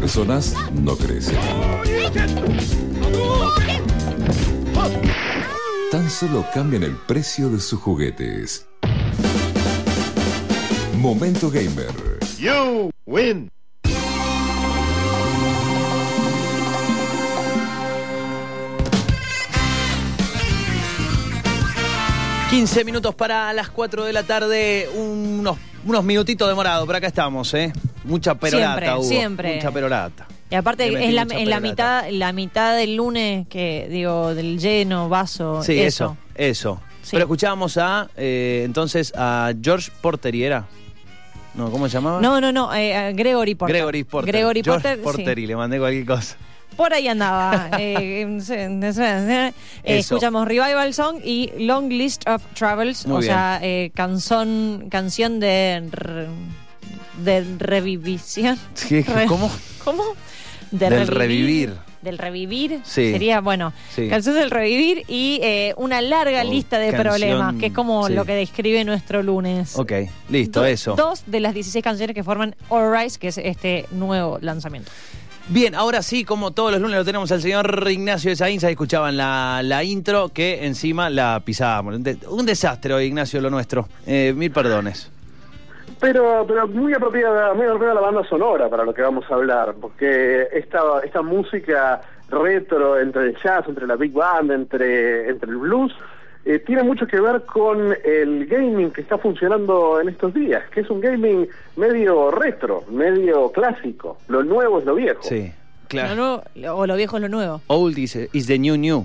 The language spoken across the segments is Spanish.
personas no crecen. Tan solo cambian el precio de sus juguetes. Momento Gamer. You win. ...15 minutos para las 4 de la tarde... ...unos, unos minutitos demorados... ...pero acá estamos, ¿eh? Mucha perorata Siempre, hubo. siempre. Mucha perorata. Y aparte es la, en la mitad, la mitad del lunes que digo del lleno, vaso, Sí, eso, eso. Sí. Pero escuchábamos a... eh, entonces a George Porter, ¿y era? No, ¿cómo se llamaba? No, no, no, eh, a Gregory Porter. Gregory Porter. Gregory George Porter, sí. Porter y le mandé cualquier cosa. Por ahí andaba. eh, Eso. escuchamos Revival Song y Long List of Travels, Muy o bien. sea, eh, canción, canción de de revivisión. Re- ¿Cómo? ¿Cómo? De Del revivir. Del revivir. Sí. Sería, bueno, Sí. canción del revivir y eh, una larga Oh, lista de canción, problemas, que es como sí. lo que describe nuestro lunes. Ok, listo, Do- eso. Dos de las 16 canciones que forman All Rise, que es este nuevo lanzamiento. Bien, ahora sí, como todos los lunes lo tenemos al señor Ignacio de Sainza, escuchaban la, la intro que encima la pisábamos. Un desastre hoy, Ignacio, lo nuestro. Eh, mil perdones. Pero, pero muy apropiada, muy apropiada la banda sonora para lo que vamos a hablar, porque esta, esta música retro entre el jazz, entre la big band, entre, entre el blues, eh, tiene mucho que ver con el gaming que está funcionando en estos días, que es un gaming medio retro, medio clásico. Lo nuevo es lo viejo. Sí, Lo claro. nuevo- o lo viejo es lo nuevo. Old is, is the new new.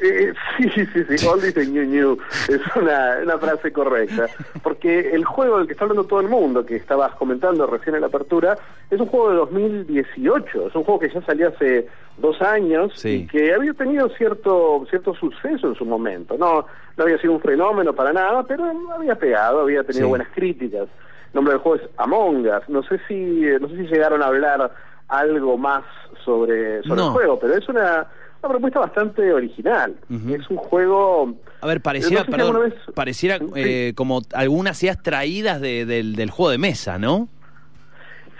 Eh, sí, sí, sí, all is new new, es una, una frase correcta, porque el juego del que está hablando todo el mundo, que estabas comentando recién en la apertura, es un juego de 2018, es un juego que ya salió hace dos años Sí. y que había tenido cierto cierto suceso en su momento, no no había sido un fenómeno para nada, pero había pegado, había tenido Sí. buenas críticas. El nombre del juego es Among Us, no sé si no sé si llegaron a hablar algo más sobre, sobre No. el juego, pero es una una propuesta bastante original. Es un juego... A ver, pareciera, No sé si perdón, alguna vez- pareciera Sí. eh, como algunas ideas traídas de- del, del juego de mesa, ¿no?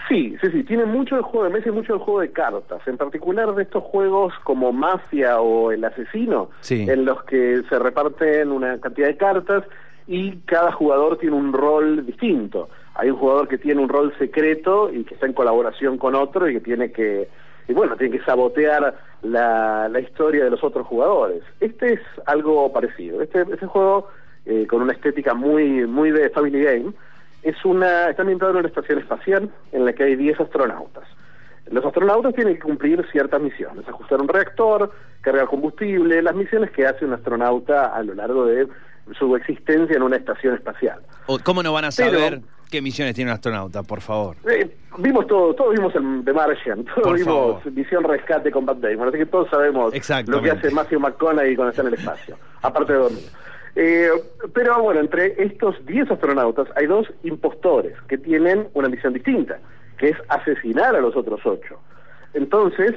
Sí, sí, sí, tiene mucho del juego de mesa y mucho del juego de cartas, en particular de estos juegos como Mafia o El Asesino, Sí. en los que se reparten una cantidad de cartas y cada jugador tiene un rol distinto. Hay un jugador que tiene un rol secreto y que está en colaboración con otro y que tiene que, y bueno, tiene que sabotear la, la historia de los otros jugadores. Este es algo parecido. Este, este juego, eh, con una estética muy, muy de Family Game, es una, está ambientado en una estación espacial en la que hay 10 astronautas. Los astronautas tienen que cumplir ciertas misiones, ajustar un reactor, cargar combustible, las misiones que hace un astronauta a lo largo de su existencia en una estación espacial. ¿Cómo no van a Pero- saber qué misiones tiene un astronauta, por favor? Eh, vimos todo, todos vimos el The Martian, todos Por vimos favor. Misión Rescate con Matt Damon, así que todos sabemos lo que hace Matthew McConaughey cuando está en el espacio, aparte de dormir. Eh, pero bueno, entre estos 10 astronautas hay dos impostores que tienen una misión distinta, que es asesinar a los otros 8. Entonces,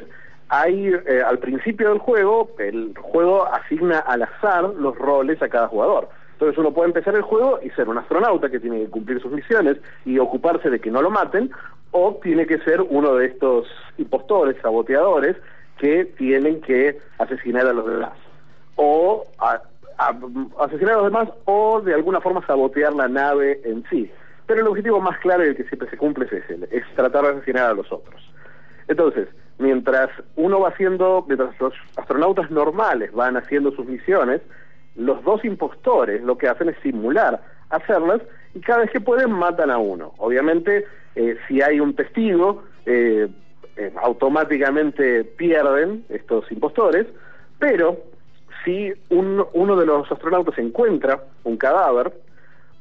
hay eh, al principio del juego, el juego asigna al azar los roles a cada jugador. Entonces uno puede empezar el juego y ser un astronauta que tiene que cumplir sus misiones y ocuparse de que no lo maten, o tiene que ser uno de estos impostores, saboteadores, que tienen que asesinar a los demás. O a- asesinar a los demás o de alguna forma sabotear la nave en sí. Pero el objetivo más claro y el que siempre se cumple es ese, es tratar de asesinar a los otros. Entonces, mientras uno va haciendo, mientras los astronautas normales van haciendo sus misiones, los dos impostores lo que hacen es simular hacerlas y cada vez que pueden matan a uno. Obviamente, eh, si hay un testigo, eh, eh, automáticamente pierden estos impostores, pero si un- uno de los astronautas encuentra un cadáver,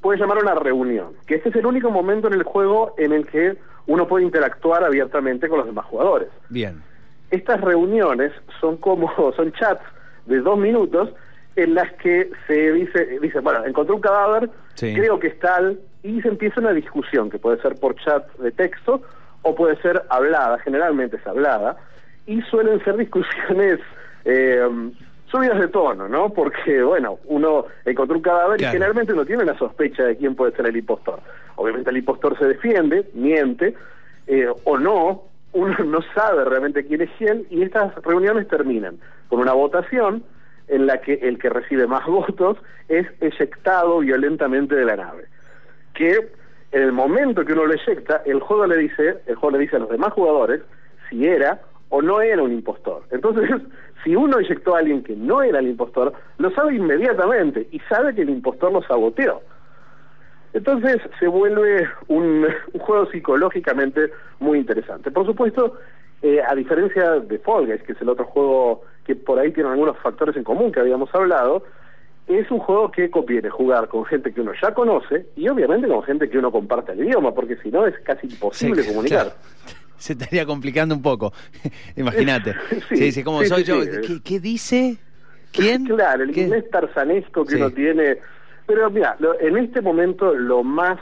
puede llamar a una reunión, que este es el único momento en el juego en el que uno puede interactuar abiertamente con los demás jugadores. Bien. Estas reuniones son como son chats de dos minutos en las que se dice, dice bueno, encontré un cadáver, Sí. creo que es tal, y se empieza una discusión que puede ser por chat de texto o puede ser hablada, generalmente es hablada, y suelen ser discusiones eh, subidas de tono, ¿no? Porque, bueno, uno encontró un cadáver Claro. y generalmente uno tiene una sospecha de quién puede ser el impostor. Obviamente el impostor se defiende, miente, eh, o no, uno no sabe realmente quién es quién y estas reuniones terminan con una votación en la que el que recibe más votos es eyectado violentamente de la nave. Que en el momento que uno lo eyecta, el juego le dice, el juego le dice a los demás jugadores si era o no era un impostor. Entonces, si uno eyectó a alguien que no era el impostor, lo sabe inmediatamente y sabe que el impostor lo saboteó. Entonces se vuelve un, juego psicológicamente muy interesante. Por supuesto, eh, a diferencia de Fall Guys, que es el otro juego que por ahí tiene algunos factores en común que habíamos hablado, es un juego que conviene jugar con gente que uno ya conoce y obviamente con gente que uno comparte el idioma, porque si no es casi imposible Sí, comunicar. claro. Se estaría complicando un poco. Imagínate. Sí, sí, sí, como sí, soy yo. ¿Qué, qué dice? ¿Quién? Claro, el ¿Qué? inglés tarzanesco que uno tiene. Pero mira, lo- en este momento lo más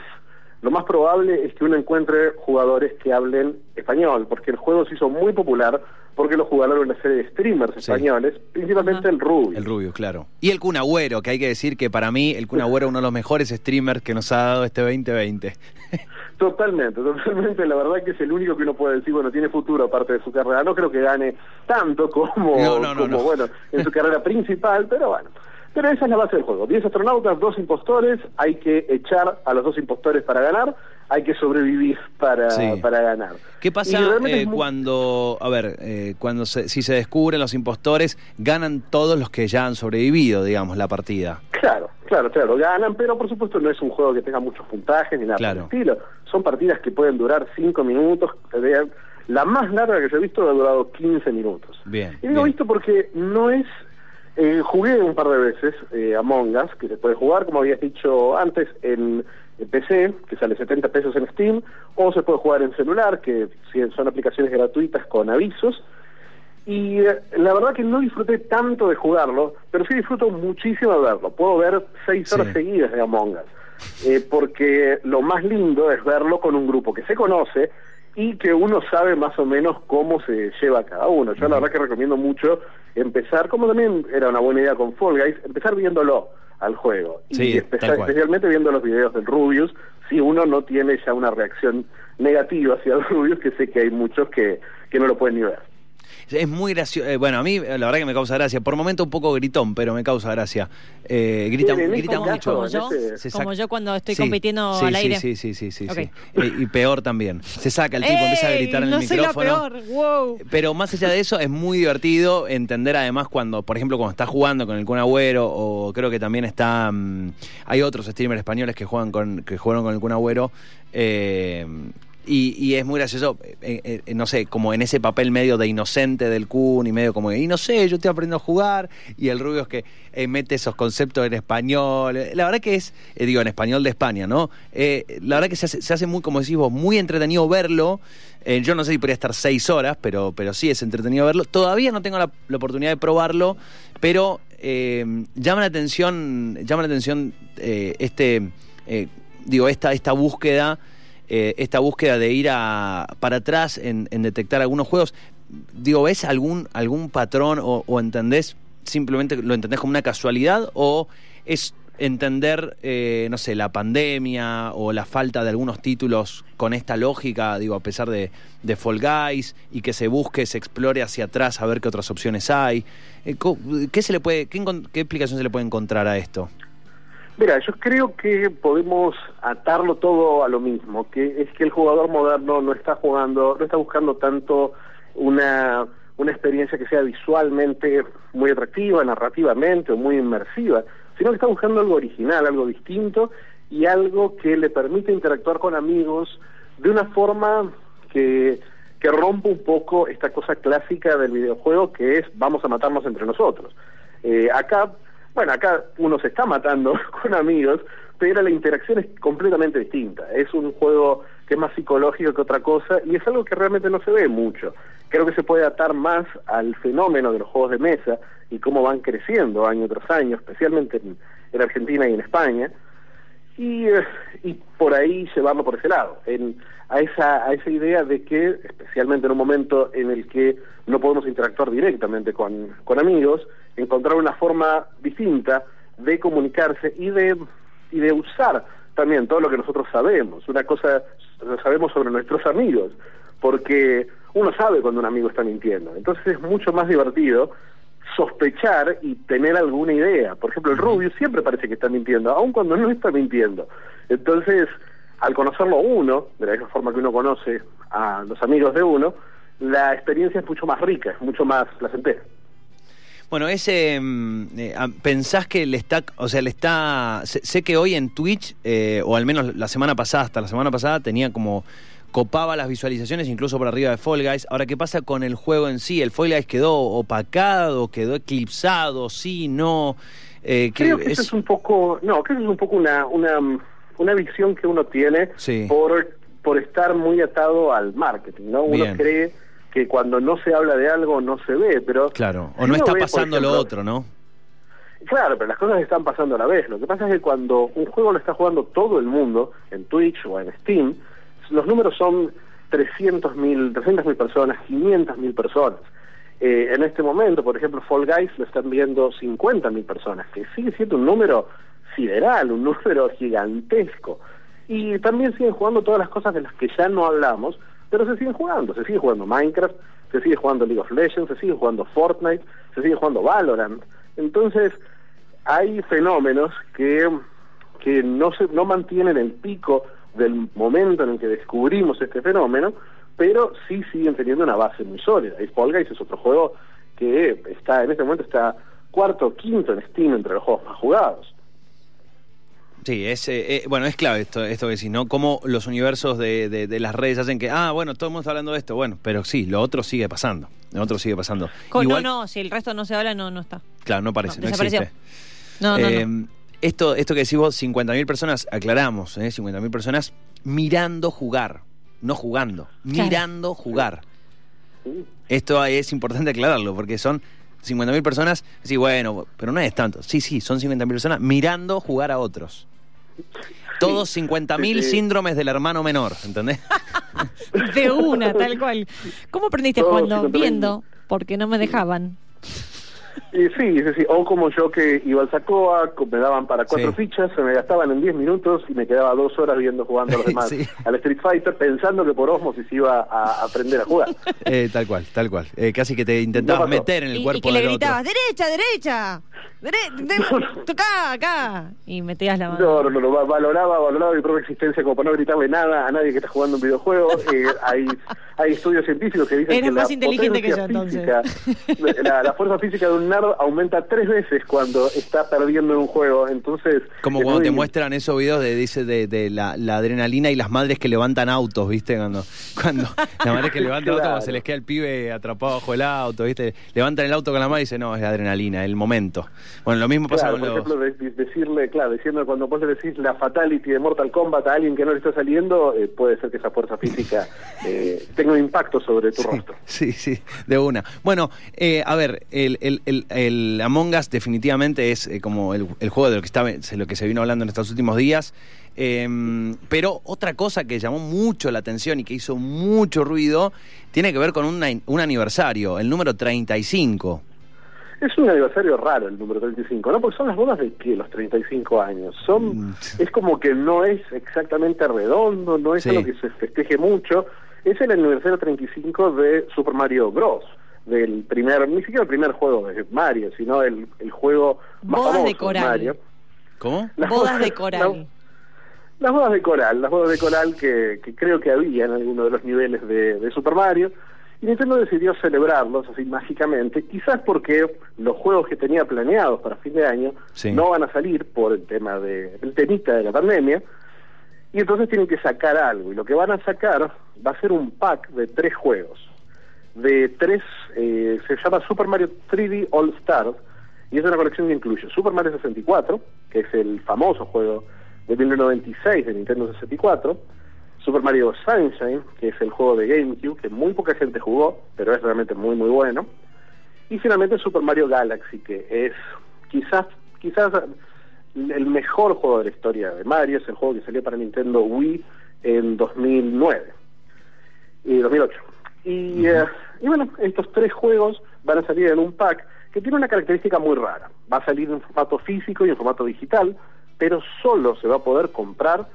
lo más probable es que uno encuentre jugadores que hablen español, porque el juego se hizo muy popular porque lo jugaron una serie de streamers Sí. españoles, principalmente el Ruby. El Rubio, claro. Y el Kun Agüero, que hay que decir que para mí el Kun Agüero es uno de los mejores streamers que nos ha dado este 2020. Totalmente, totalmente. La verdad que es el único que uno puede decir, bueno, tiene futuro aparte de su carrera. No creo que gane tanto como, No, no, no, como no. bueno, en su carrera principal, pero bueno. Pero esa es la base del juego. Diez astronautas, dos impostores, hay que echar a los dos impostores para ganar, hay que sobrevivir para, Sí. para ganar. ¿Qué pasa eh, muy- cuando, a ver, eh, cuando se- si se descubren los impostores, ganan todos los que ya han sobrevivido, digamos, la partida? Claro, claro, claro, ganan, pero por supuesto no es un juego que tenga muchos puntajes ni nada Claro. por el estilo. Son partidas que pueden durar cinco minutos. La más larga que yo he visto ha durado 15 minutos. Bien, Y digo bien. esto porque no es... eh, jugué un par de veces eh, Among Us, que se puede jugar, como habías dicho antes, en, en PC, que sale 70 pesos en Steam, o se puede jugar en celular, que son aplicaciones gratuitas con avisos. Y eh, la verdad que no disfruté tanto de jugarlo, pero sí disfruto muchísimo de verlo. Puedo ver seis horas Sí. seguidas de Among Us, eh, porque lo más lindo es verlo con un grupo que se conoce y que uno sabe más o menos cómo se lleva cada uno. Yo la verdad que recomiendo mucho empezar, como también era una buena idea con Fall Guys, empezar viéndolo al juego. Sí, y cual. especialmente viendo los videos del Rubius, si uno no tiene ya una reacción negativa hacia el Rubius, que sé que hay muchos que, que no lo pueden ni ver. Es muy gracioso. bueno, a mí eh, la verdad que me causa gracia. Por momento un poco gritón, pero me causa gracia. Eh, grita Sí, en grita mucho. como yo, como yo cuando estoy Sí, compitiendo sí, al sí, aire. Sí, sí, sí, sí. Eh, y peor también. Se saca el tipo, empieza a ¡Ey! gritar en no el soy la micrófono. peor, wow. Pero más allá de eso, es muy divertido entender además cuando, por ejemplo, cuando está jugando con el Kun Agüero, o creo que también está. mm, hay otros streamers españoles que juegan con, que jugaron con el Kun Agüero. eh, y, y es muy gracioso, eh, eh, no sé, como en ese papel medio de inocente del Kun y medio como, y no sé, yo estoy aprendiendo a jugar. Y el Rubio es que eh, mete esos conceptos en español. La verdad que es, eh, digo, en español de España, ¿no? Eh, la verdad que se hace, se hace muy, como decís vos, muy entretenido verlo. Eh, yo no sé si podría estar seis horas, pero, pero sí es entretenido verlo. Todavía no tengo la, la oportunidad de probarlo, pero eh, llama la atención, llama la atención eh, este, eh, digo, esta, esta búsqueda, eh, esta búsqueda de ir a, para atrás en, en detectar algunos juegos. Digo, ¿ves algún, algún patrón o, entendés simplemente lo entendés como una casualidad o es entender, eh, no sé, la pandemia o la falta de algunos títulos con esta lógica, digo, a pesar de, de Fall Guys y que se busque, se explore hacia atrás a ver qué otras opciones hay. Eh, ¿Qué se le puede, qué, qué explicación se le puede encontrar a esto? Mira, yo creo que podemos atarlo todo a lo mismo, que es que el jugador moderno no está jugando, no está buscando tanto una, una experiencia que sea visualmente muy atractiva, narrativamente o muy inmersiva, sino que está buscando algo original, algo distinto y algo que le permite interactuar con amigos de una forma que, que rompa un poco esta cosa clásica del videojuego que es vamos a matarnos entre nosotros. Eh, acá bueno, acá uno se está matando con amigos, pero la interacción es completamente distinta. Es un juego que es más psicológico que otra cosa y es algo que realmente no se ve mucho. Creo que se puede atar más al fenómeno de los juegos de mesa y cómo van creciendo año tras año, especialmente en, en Argentina y en España, y, eh, y por ahí llevarlo por ese lado, en, a, esa, a esa idea de que, especialmente en un momento en el que no podemos interactuar directamente con, con amigos, encontrar una forma distinta de comunicarse y de, y de usar también todo lo que nosotros sabemos, una cosa lo sabemos sobre nuestros amigos, porque uno sabe cuando un amigo está mintiendo. Entonces es mucho más divertido sospechar y tener alguna idea. Por ejemplo, el Rubio siempre parece que está mintiendo, aun cuando no está mintiendo. Entonces, al conocerlo uno, de la misma forma que uno conoce a los amigos de uno, la experiencia es mucho más rica, es mucho más placentera. Bueno, ese mm, eh, ah, pensás que le está, o sea, le está, sé, sé que hoy en Twitch eh, o al menos la semana pasada, hasta la semana pasada tenía como copaba las visualizaciones incluso por arriba de Fall Guys. Ahora, ¿qué pasa con el juego en sí? ¿El Fall Guys quedó opacado, quedó eclipsado, sí, no? Eh, que Creo que eso es un poco, no, creo que es un poco una, una, una visión que uno tiene Sí. por, por estar muy atado al marketing, ¿no? Uno Bien. cree que cuando no se habla de algo no se ve, pero... Claro, o no está ve, pasando lo otro, ¿no? Claro, pero las cosas están pasando a la vez. Lo que pasa es que cuando un juego lo está jugando todo el mundo, en Twitch o en Steam, los números son 300.000 300.000 personas, 500.000 personas. Eh, en este momento, por ejemplo, Fall Guys lo están viendo 50.000 personas, que sigue siendo un número sideral, un número gigantesco. Y también siguen jugando todas las cosas de las que ya no hablamos, pero se siguen jugando. Se sigue jugando Minecraft, se sigue jugando League of Legends, se sigue jugando Fortnite, se sigue jugando Valorant. Entonces, hay fenómenos que, que no, se, no mantienen el pico del momento en el que descubrimos este fenómeno, pero sí siguen teniendo una base muy sólida. Y Fall Guys es otro juego que está en este momento está cuarto o quinto en Steam entre los juegos más jugados. Sí, es, eh, eh, bueno, es clave esto, esto que decís, ¿no? Cómo los universos de, de- de las redes hacen que, ah, bueno, todo el mundo está hablando de esto, bueno, pero sí, lo otro sigue pasando, lo otro sigue pasando. Con- Igual- No, no, si el resto no se habla, no, no está. Claro, no parece, No, existe. No, no, Eh, no. Esto, esto que decís vos, 50.000 personas, aclaramos, ¿eh? 50.000 personas mirando jugar, no jugando, Claro. mirando jugar. ¿sí? Esto es importante aclararlo, porque son 50.000 personas, sí, bueno, pero no es tanto. Sí, sí, son 50.000 personas mirando jugar a otros. Todos 50.000 Sí, sí. síndromes del hermano menor, ¿entendés? De una, tal cual. ¿Cómo aprendiste Todos jugando? 50.000. Viendo, porque no me dejaban. Y sí, sí, sí, o como yo que iba al Sacoa, co- me daban para cuatro Sí. fichas, se me gastaban en 10 minutos y me quedaba dos horas viendo jugando a los demás Sí. al Street Fighter, pensando que por osmosis iba a aprender a jugar. Eh, tal cual, tal cual. Eh, casi que te intentabas No meter en el Y, cuerpo y que le gritabas, otro. derecha, derecha. Dere de- tocá, acá. Y metías la mano. No, no, no, no, va- valoraba, valoraba mi propia existencia como para no gritarle nada a nadie que está jugando un videojuego. Eh, hay, hay estudios científicos que dicen Eres que más la inteligente que yo, entonces. física- la, la fuerza física de un aumenta tres veces cuando está perdiendo en un juego. Entonces, Como cuando te muestran esos videos de dice de, de la, la adrenalina y las madres que levantan autos, ¿viste? Cuando, cuando las madres que levantan autos, cuando Claro. se les queda el pibe atrapado bajo el auto, ¿viste? Levantan el auto con la mano y dicen, no, es la adrenalina, el momento. Bueno, lo mismo pasa Claro, por con los... ejemplo, de- de- decirle, claro, diciendo cuando vos le decís la fatality de Mortal Kombat a alguien que no le está saliendo, eh, puede ser que esa fuerza física eh, tenga un impacto sobre tu rostro. Sí, sí, de una. Bueno, eh, a ver, el, el, el, el Among Us definitivamente es eh, como el, el juego de lo que, está, de lo que se vino hablando en estos últimos días. Eh, pero otra cosa que llamó mucho la atención y que hizo mucho ruido tiene que ver con una- un aniversario, el número 35. Es un aniversario raro el número 35, ¿no? Porque son las bodas de qué, los 35 años. Son, Mm. es como que no es exactamente redondo, no es Sí. algo que se festeje mucho. Es el aniversario 35 de Super Mario Bros. Del primer, ni siquiera el primer juego de Mario, sino el, el juego más Bodas de famoso coral. Mario. ¿Cómo? Las Bodas de la- coral. Las bodas de coral, las bodas de coral que, que creo que había en alguno de los niveles de, de Super Mario. Y Nintendo decidió celebrarlos así mágicamente, quizás porque los juegos que tenía planeados para fin de año Sí. no van a salir por el tema de, el temita de la pandemia, y entonces tienen que sacar algo. Y lo que van a sacar va a ser un pack de tres juegos. De tres, eh, se llama Super Mario 3D All Stars, y es una colección que incluye Super Mario 64, que es el famoso juego de 1996 de Nintendo 64, Super Mario Sunshine, que es el juego de GameCube, que muy poca gente jugó, pero es realmente muy muy bueno, y finalmente Super Mario Galaxy, que es quizás quizás el mejor juego de la historia de Mario, es el juego que salió para Nintendo Wii en 2009 y 2008. Y, eh, y bueno, estos tres juegos van a salir en un pack que tiene una característica muy rara. Va a salir en formato físico y en formato digital, pero solo se va a poder comprar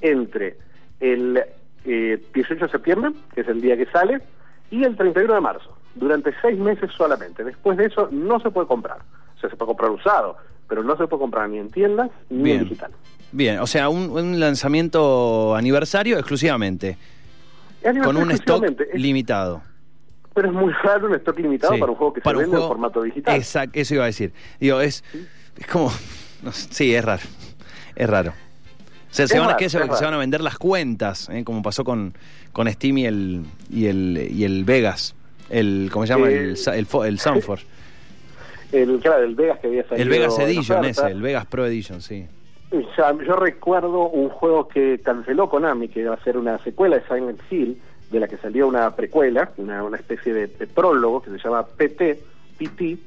entre el eh, 18 de septiembre, que es el día que sale, y el 31 de marzo, durante seis meses solamente. Después de eso no se puede comprar. O sea, se puede comprar usado, pero no se puede comprar ni en tiendas ni Bien. en digital. Bien, o sea, un, un lanzamiento aniversario exclusivamente, con un stock es- limitado. Pero es muy raro un stock limitado Sí, para un juego que se vende juego- en formato digital. Exacto, eso iba a decir. Digo, es, es como. no sí, es raro. Es raro. O sea, se van, a, se, se van a vender las cuentas, ¿eh? como pasó con, con Steam y el, y el, y el Vegas. El, ¿Cómo se llama? Eh, el, el, Fo- el Sanford. El, claro, el Vegas que había salido El Vegas Edition ese, el Vegas Pro Edition, sí. Ya, yo recuerdo un juego que canceló Konami, que iba a ser una secuela de Silent Hill, de la que salió una precuela, una, una especie de, de prólogo que se llama PT, PT,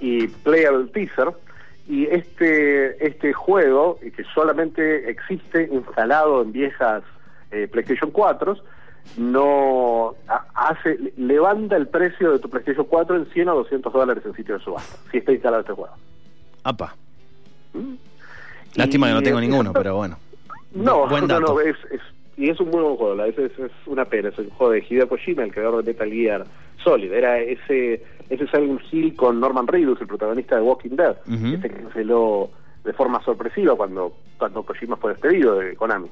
y Playable Teaser. Y este, este juego, eh, que solamente existe instalado en viejas eh, PlayStation 4, no ha- hace levanta el precio de tu PlayStation 4 en 100 o 200 dólares en sitio de subasta, si está instalado este juego. Apa. ¿Mm? Lástima que no tengo ninguno, pero bueno. No, Buen no, dato. no, es, es- y es un muy buen juego, la es, es, una pena, es el juego de Hideo Kojima, el creador de Metal Gear Solid, era ese ese Silent Hill con Norman Reedus, el protagonista de Walking Dead, que se canceló de forma sorpresiva cuando, cuando Kojima fue despedido de Konami.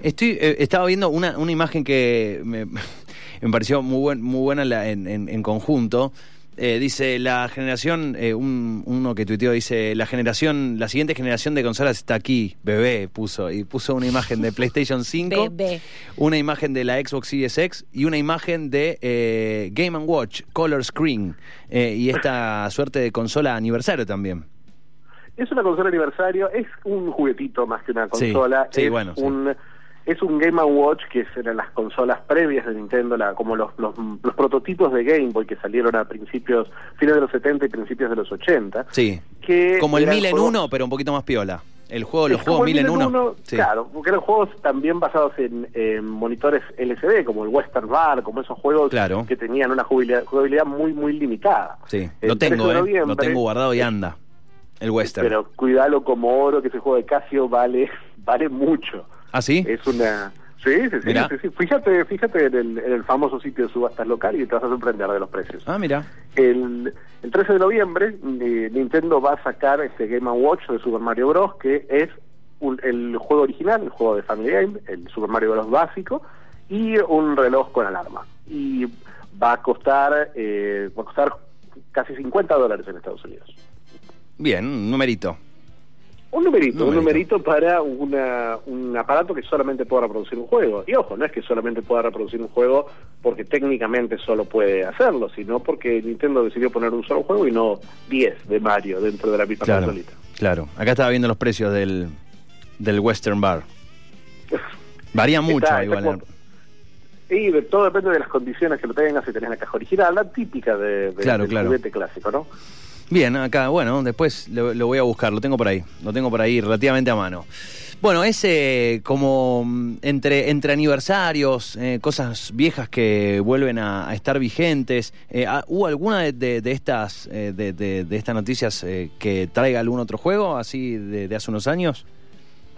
Estoy, eh, estaba viendo una, una imagen que me, me pareció muy, buen, muy buena la- en, en- en conjunto. Eh, dice la generación, eh, un- uno que tuiteó dice la generación, la siguiente generación de consolas está aquí, bebé, puso, y puso una imagen de PlayStation 5, Bebé. una imagen de la Xbox Series X y una imagen de eh, Game Watch Color Screen eh, y esta suerte de consola aniversario también. Es una consola aniversario, es un juguetito más que una Sí, consola. sí, es bueno, sí. Es un Game Watch que eran las consolas previas de Nintendo, la, como los, los, los prototipos de Game Boy que salieron a principios, fines de los 70 y principios de los 80. Sí, Que como el eran 1000 en juegos- uno, pero un poquito más piola. El juego, los juegos como el 1000 en uno. Sí. Claro, porque eran juegos también basados en, en monitores LCD, como el Western Bar, como esos juegos Claro. que tenían una jugabilidad, jugabilidad muy, muy limitada. Sí, El lo 13 tengo, ¿eh? Lo tengo guardado y anda. El western. Pero cuidalo como oro, que ese juego de Casio vale, vale mucho. ¿Ah, sí? Es una... Sí, sí, sí, sí, sí. Fíjate, fíjate en el, en el famoso sitio de subastas local y te vas a sorprender de los precios. Ah, mira. El, el 13 de noviembre eh, Nintendo va a sacar este Game Watch de Super Mario Bros. que es un- el juego original, el juego de Family Game, el Super Mario Bros. básico y un reloj con alarma. Y va a costar eh, va a costar casi 50 dólares en Estados Unidos. Bien, un numerito. Un numerito, un Numerito. para una, un aparato que solamente pueda reproducir un juego. Y ojo, no es que solamente pueda reproducir un juego porque técnicamente solo puede hacerlo, sino porque Nintendo decidió poner un solo juego y no 10 de Mario dentro de la misma Claro, consolita. claro. Acá estaba viendo los precios del, del Western Bar. Varía mucho Está- está igual. como- Y de, todo depende de las condiciones que lo tengas, si tenés la caja original, la típica de, de- Claro, del claro. juguete clásico, ¿no? Bien, acá, bueno, después lo, voy a buscar, lo tengo por ahí, lo tengo por ahí relativamente a mano. Bueno, ese como mm, entre, entre aniversarios, eh, cosas viejas que vuelven a, estar vigentes, eh, ah, ¿hubo alguna de, estas eh, de, de- estas noticias que traiga algún otro juego así de, hace unos años?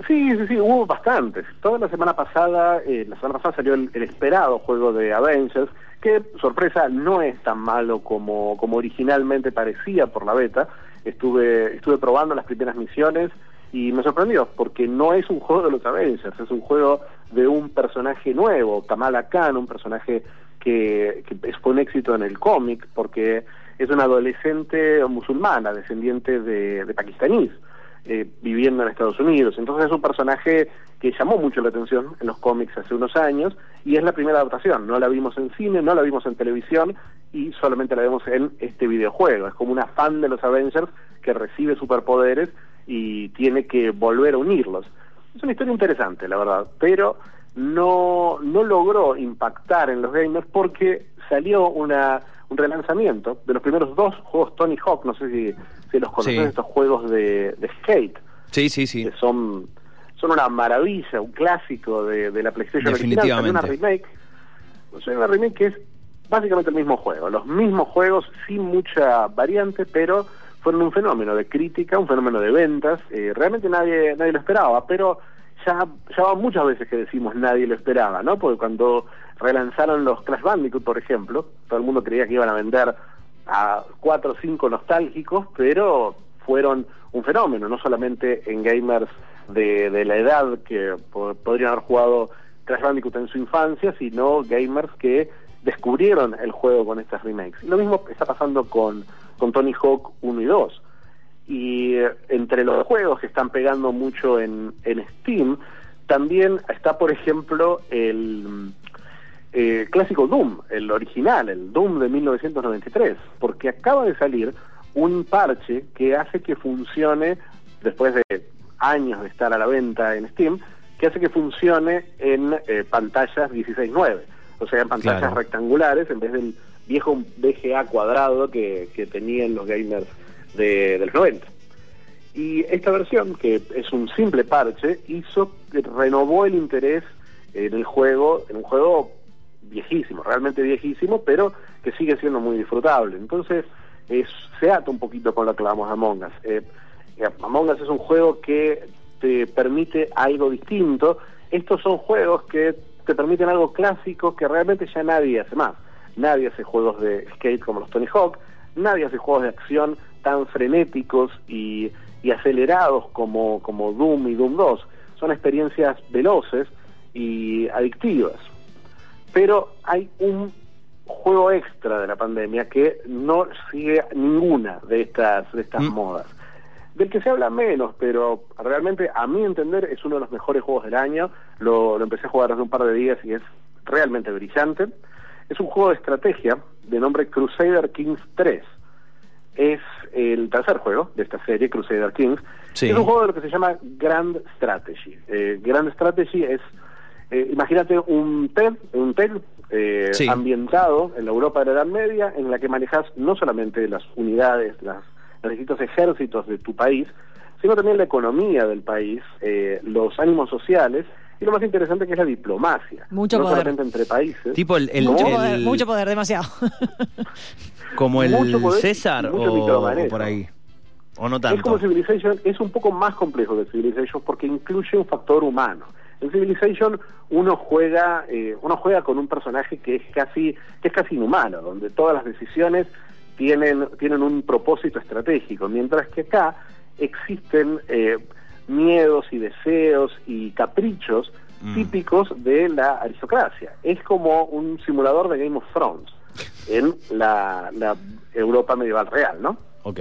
Sí, sí, sí, hubo bastantes. Toda la semana pasada, la semana pasada salió el, el esperado juego de Avengers, que, sorpresa, no es tan malo como, como originalmente parecía por la beta. Estuve, estuve probando las primeras misiones y me sorprendió, porque no es un juego de los Avengers, es un juego de un personaje nuevo, Kamala Khan, un personaje que, que fue un éxito en el cómic, porque es una adolescente musulmana, descendiente de, de pakistaníes eh, viviendo en Estados Unidos. Entonces es un personaje que llamó mucho la atención en los cómics hace unos años y es la primera adaptación. No la vimos en cine, no la vimos en televisión y solamente la vemos en este videojuego. Es como una fan de los Avengers que recibe superpoderes y tiene que volver a unirlos. Es una historia interesante, la verdad, pero no, no logró impactar en los gamers porque salió una, un relanzamiento de los primeros dos juegos Tony Hawk, no sé si, si los conocen, Sí. estos juegos de, de skate, Sí, sí, sí. que son, son una maravilla, un clásico de, de la PlayStation original. Una remake, salió una remake que es básicamente el mismo juego, los mismos juegos sin mucha variante, pero fueron un fenómeno de crítica, un fenómeno de ventas, eh, realmente nadie, nadie lo esperaba, pero ya, ya van muchas veces que decimos nadie lo esperaba, ¿no? Porque cuando relanzaron los Crash Bandicoot, por ejemplo. Todo el mundo creía que iban a vender a cuatro o cinco nostálgicos, pero fueron un fenómeno, no solamente en gamers de, la edad que po- podrían haber jugado Crash Bandicoot en su infancia, sino gamers que descubrieron el juego con estas remakes. Y lo mismo está pasando con, con Tony Hawk 1 y 2. Y eh, entre los juegos que están pegando mucho en, en Steam, también está, por ejemplo, el mm, eh, clásico Doom, el original, el Doom de 1993, porque acaba de salir un parche que hace que funcione, después de años de estar a la venta en Steam, que hace que funcione en eh, pantallas 16.9, o sea, en pantallas Claro. rectangulares en vez del viejo VGA cuadrado que, que tenían los gamers de, de los 90. Y esta versión, que es un simple parche, hizo, renovó el interés en el juego, en un juego viejísimo, realmente viejísimo, pero que sigue siendo muy disfrutable. Entonces, es, se ata un poquito con lo que hablamos de Among Us. Eh, eh, Among Us es un juego que te permite algo distinto. Estos son juegos que te permiten algo clásico que realmente ya nadie hace más. Nadie hace juegos de skate como los Tony Hawk, nadie hace juegos de acción tan frenéticos y, y acelerados como, como Doom y Doom 2. Son experiencias veloces y adictivas. Pero hay un juego extra de la pandemia que no sigue ninguna de estas, de estas Mm. modas. Del que se habla menos, pero realmente a mi entender es uno de los mejores juegos del año. Lo, lo empecé a jugar hace un par de días y es realmente brillante. Es un juego de estrategia de nombre Crusader Kings 3. Es el tercer juego de esta serie, Crusader Kings. Sí. Es un juego de lo que se llama Grand Strategy. Eh, Grand Strategy es, eh, imagínate un TED, un TED eh, Sí. ambientado en la Europa de la Edad Media, en la que manejas no solamente las unidades, las, los distintos ejércitos de tu país, sino también la economía del país, eh, los ánimos sociales y lo más interesante que es la diplomacia. Mucho no poder. solamente entre países. Tipo el, el- mucho, el- poder, mucho poder, demasiado. como el mucho poder y César mucho o, o por ahí. O no Es como tanto. Civilization, es un poco más complejo que Civilization porque incluye un factor humano. En Civilization uno juega, eh, uno juega con un personaje que es casi, que es casi inhumano, donde todas las decisiones tienen, tienen un propósito estratégico, mientras que acá existen eh, miedos y deseos y caprichos Mm. típicos de la aristocracia. Es como un simulador de Game of Thrones en la, la Europa medieval real, ¿no? Ok.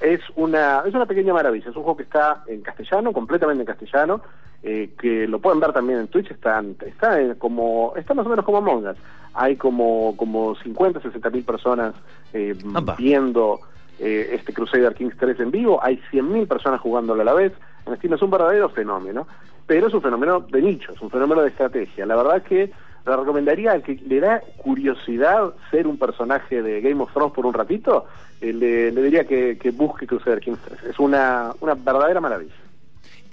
es una es una pequeña maravilla es un juego que está en castellano completamente en castellano eh, que lo pueden ver también en Twitch está está en como está más o menos como Among Us. Hay como como 50 60 mil personas eh, viendo eh, este Crusader Kings 3 en vivo. Hay 100 mil personas jugándolo a la vez. En Steam es un verdadero fenómeno pero es un fenómeno de nicho es un fenómeno de estrategia. La verdad que le recomendaría al que le da curiosidad ser un personaje de Game of Thrones por un ratito, eh, le, le diría que, que busque Crusader Kings 3. Es una, una verdadera maravilla.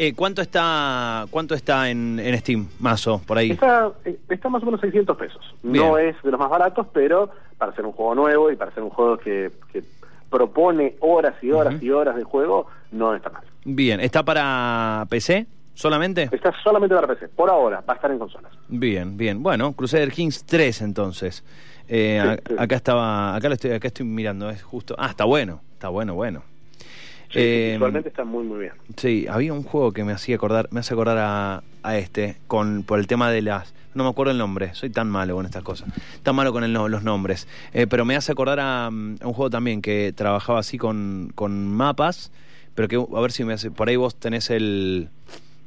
Eh, ¿Cuánto está cuánto está en, en Steam, Mazo, por ahí? Está, eh, está más o menos 600 pesos. Bien. No es de los más baratos, pero para ser un juego nuevo y para ser un juego que, que propone horas y horas y horas de juego, no está mal. Bien, ¿está para PC solamente? Está solamente para PC. Por ahora, va a estar en consolas. Bien, bien. Bueno, Crusader Kings 3 entonces. Eh, Sí, a- sí. Acá estaba, acá lo estoy, acá estoy mirando, es justo. Ah, está bueno, está bueno, bueno. Sí, Eh, visualmente está muy, muy bien. Sí, había un juego que me hacía acordar, me hace acordar a, a este, con por el tema de las, no me acuerdo el nombre, soy tan malo con estas cosas, tan malo con el los nombres, Eh, pero me hace acordar a, mm, a un juego también que trabajaba así con, con mapas, pero que a ver si me hace, por ahí vos tenés el,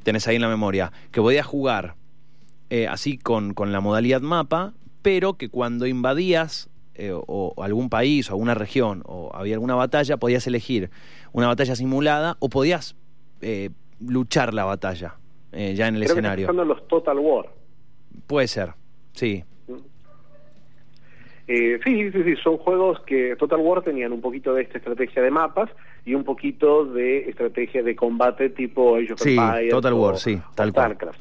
tenés ahí en la memoria, que podías jugar eh, así con, con la modalidad mapa, pero que cuando invadías eh, o, o algún país o alguna región o había alguna batalla, podías elegir una batalla simulada o podías eh, luchar la batalla eh, ya en el Creo que escenario. en los Total War. Puede ser, sí. Eh, sí, sí, sí, son juegos que Total War tenían un poquito de esta estrategia de mapas y un poquito de estrategia de combate tipo Age of Sí, Empires Total o- War, sí, tal cual. StarCraft.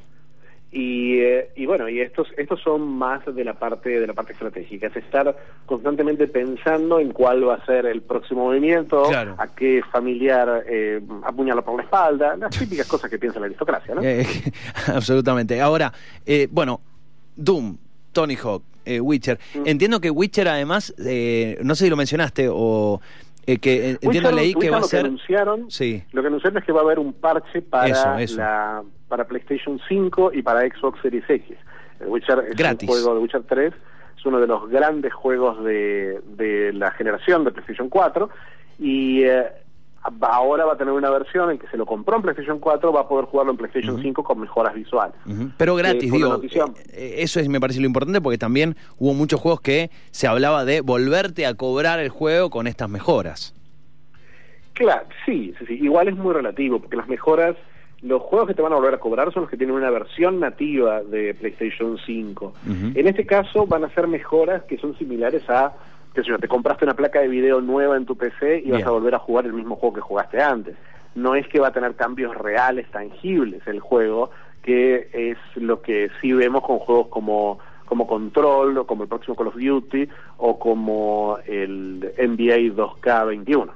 Y, eh, y bueno, y estos estos son más de la parte de la parte estratégica, es estar constantemente pensando en cuál va a ser el próximo movimiento, Claro. a qué familiar eh, apuñalar por la espalda, las típicas cosas que piensa la aristocracia, ¿no? Eh, absolutamente. Ahora, eh, bueno, Doom, Tony Hawk, eh, Witcher. Mm. Entiendo que Witcher además, eh, no sé si lo mencionaste o eh, que eh, entiendo Witcher- leí que va a lo ser... anunciaron, Sí. Lo que anunciaron es que va a haber un parche para Eso, eso. la para PlayStation 5 y para Xbox Series X. El Witcher es Gratis. un juego de Witcher 3, es uno de los grandes juegos de, de la generación de PlayStation 4 y eh, ahora va a tener una versión en que se lo compró en PlayStation 4, va a poder jugarlo en PlayStation 5 con mejoras visuales. Pero gratis, Eh, una digo. noticia- eh, Eso es, me parece lo importante porque también hubo muchos juegos que se hablaba de volverte a cobrar el juego con estas mejoras. Claro, sí, sí, sí. Igual es muy relativo, porque las mejoras, los juegos que te van a volver a cobrar son los que tienen una versión nativa de PlayStation 5. Ujú. En este caso van a ser mejoras que son similares a, qué sé yo, te compraste una placa de video nueva en tu PC y vas a volver a jugar el mismo juego que jugaste antes. No es que va a tener cambios reales, tangibles el juego, que es lo que sí vemos con juegos como como Control, o como el próximo Call of Duty, o como el NBA 2K21.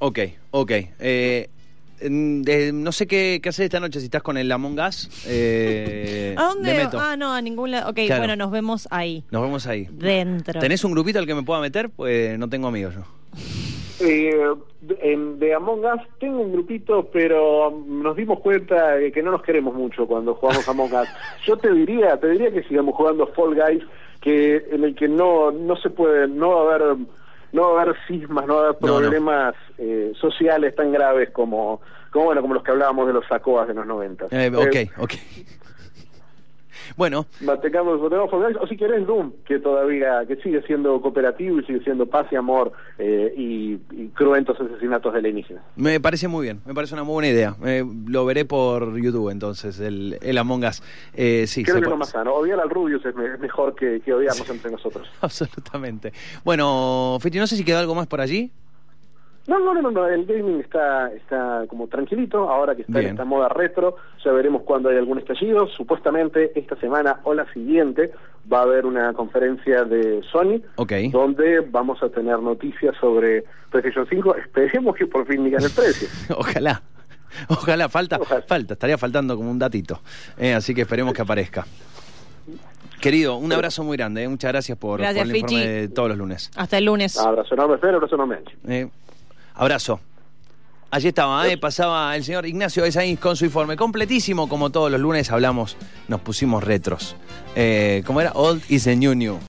Ok, ok. Eh, de- no sé qué, qué hacer esta noche si estás con el Among Us. Eh, ¿A dónde? meto. Ah, no, a ningún lado. Ok, Claro. bueno, nos vemos ahí. Nos vemos ahí. Dentro. ¿Tenés un grupito al que me pueda meter? Pues no tengo amigos yo. Eh, de- en, de Among Us tengo un grupito, pero nos dimos cuenta de que no nos queremos mucho cuando jugamos Among Us. Yo te diría, te diría que sigamos jugando Fall Guys, que en el que no no se puede, no va a haber no va a haber cismas, no va a haber No, no. problemas eh, sociales tan graves como como bueno como los que hablábamos de los sacoas de los 90. Eh, ok, ok. Bueno, Mantengamos, mantengamos o si querés Doom, que todavía, que sigue siendo cooperativo y sigue siendo paz y amor eh, y, y cruentos asesinatos de alienígenas. me parece muy bien, me parece una muy buena idea. Eh, lo veré por YouTube entonces, el, el Among Us. Eh, sí, Creo se que es lo más sano. Odiar al Rubius es, me- es mejor que, que odiarnos entre nosotros. Absolutamente. Bueno, Fiti, no sé si quedó algo más por allí. No, no, no, no, el gaming está está como tranquilito, ahora que está Bien. en esta moda retro, ya veremos cuando hay algún estallido. Supuestamente esta semana o la siguiente va a haber una conferencia de Sony, donde vamos a tener noticias sobre PlayStation 5. Esperemos que por fin digan el precio. Ojalá. Ojalá, falta, Ojalá. falta, estaría faltando como un datito. Eh, así que esperemos que aparezca. Querido, un abrazo muy grande. eh. Muchas gracias por, Gracias, por el informe de todos los lunes. Hasta el lunes. Abrazo enorme, Fer, abrazo enorme. Eh, abrazo. Allí estaba, eh, pasaba el señor Ignacio Esaín con su informe completísimo, como todos los lunes hablamos, nos pusimos retros. Eh, ¿Cómo era? Old is the new new.